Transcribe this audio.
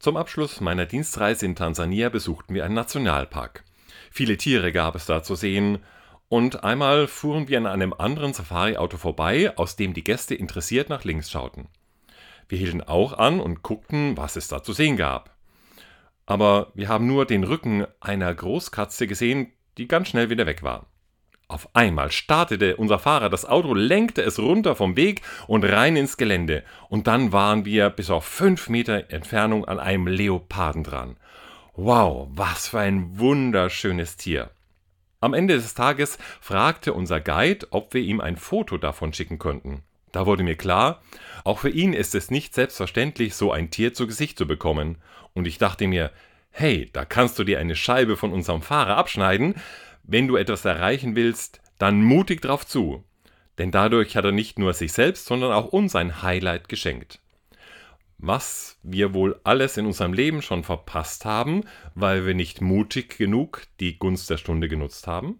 Zum Abschluss meiner Dienstreise in Tansania besuchten wir einen Nationalpark. Viele Tiere gab es da zu sehen, und einmal fuhren wir an einem anderen Safari-Auto vorbei, aus dem die Gäste interessiert nach links schauten. Wir hielten auch an und guckten, was es da zu sehen gab. Aber wir haben nur den Rücken einer Großkatze gesehen, die ganz schnell wieder weg war. Auf einmal startete unser Fahrer das Auto, lenkte es runter vom Weg und rein ins Gelände. Und dann waren wir bis auf fünf Meter Entfernung an einem Leoparden dran. Wow, was für ein wunderschönes Tier. Am Ende des Tages fragte unser Guide, ob wir ihm ein Foto davon schicken könnten. Da wurde mir klar, auch für ihn ist es nicht selbstverständlich, so ein Tier zu Gesicht zu bekommen. Und ich dachte mir, hey, da kannst du dir eine Scheibe von unserem Fahrer abschneiden, wenn du etwas erreichen willst, dann mutig drauf zu. Denn dadurch hat er nicht nur sich selbst, sondern auch uns ein Highlight geschenkt. Was wir wohl alles in unserem Leben schon verpasst haben, weil wir nicht mutig genug die Gunst der Stunde genutzt haben?